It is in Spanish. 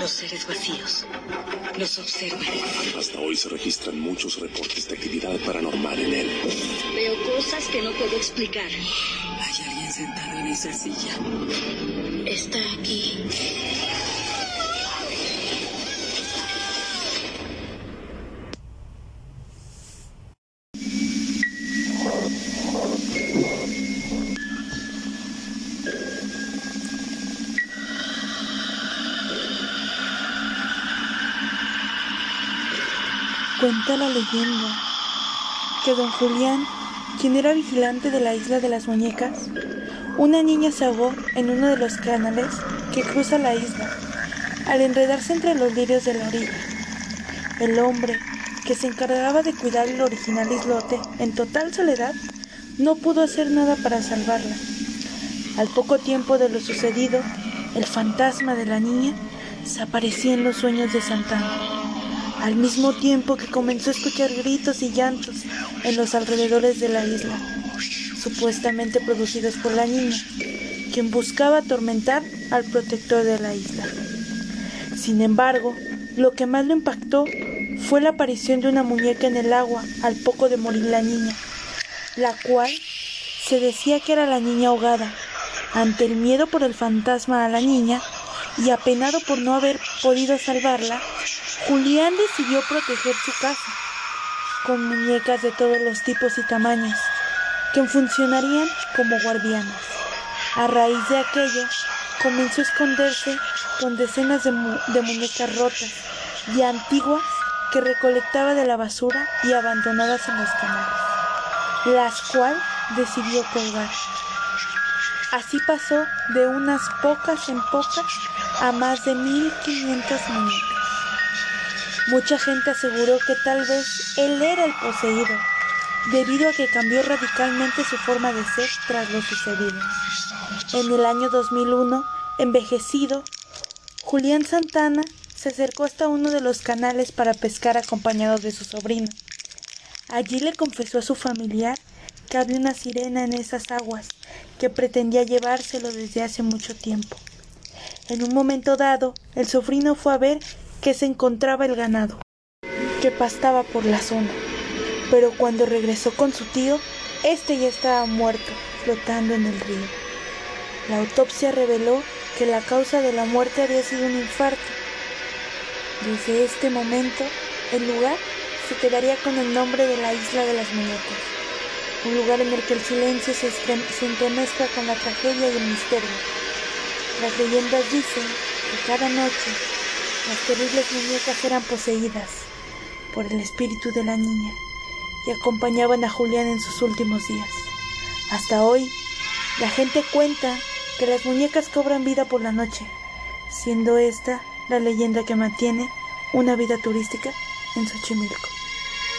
Los seres vacíos nos observan. Hasta hoy se registran muchos reportes de actividad paranormal en él. Veo cosas que no puedo explicar. Hay alguien sentado en esa silla. Está aquí. Cuenta la leyenda que don Julián, quien era vigilante de la isla de las muñecas, una niña se ahogó en uno de los canales que cruza la isla al enredarse entre los lirios de la orilla. El hombre, que se encargaba de cuidar el original islote en total soledad, no pudo hacer nada para salvarla. Al poco tiempo de lo sucedido, el fantasma de la niña se aparecía en los sueños de Santana al mismo tiempo que comenzó a escuchar gritos y llantos en los alrededores de la isla, supuestamente producidos por la niña, quien buscaba atormentar al protector de la isla. Sin embargo, lo que más lo impactó fue la aparición de una muñeca en el agua al poco de morir la niña, la cual se decía que era la niña ahogada. Ante el miedo por el fantasma a la niña y apenado por no haber podido salvarla, Julián decidió proteger su casa con muñecas de todos los tipos y tamaños que funcionarían como guardianas. A raíz de aquello, comenzó a esconderse con decenas de, muñecas rotas y antiguas que recolectaba de la basura y abandonadas en los canales, las cuales decidió colgar. Así pasó de unas pocas en pocas a más de 1500 muñecas. Mucha gente aseguró que tal vez él era el poseído, debido a que cambió radicalmente su forma de ser tras lo sucedido. En el año 2001, envejecido, Julián Santana se acercó hasta uno de los canales para pescar acompañado de su sobrino. Allí le confesó a su familiar que había una sirena en esas aguas que pretendía llevárselo desde hace mucho tiempo. En un momento dado, el sobrino fue a ver que se encontraba el ganado, que pastaba por la zona. Pero cuando regresó con su tío, este ya estaba muerto, flotando en el río. La autopsia reveló que la causa de la muerte había sido un infarto. Desde este momento, el lugar se quedaría con el nombre de la isla de las muñecas, un lugar en el que el silencio se, se entremezcla con la tragedia y el misterio. Las leyendas dicen que cada noche las terribles muñecas eran poseídas por el espíritu de la niña y acompañaban a Julián en sus últimos días. Hasta hoy, la gente cuenta que las muñecas cobran vida por la noche, siendo esta la leyenda que mantiene una vida turística en Xochimilco.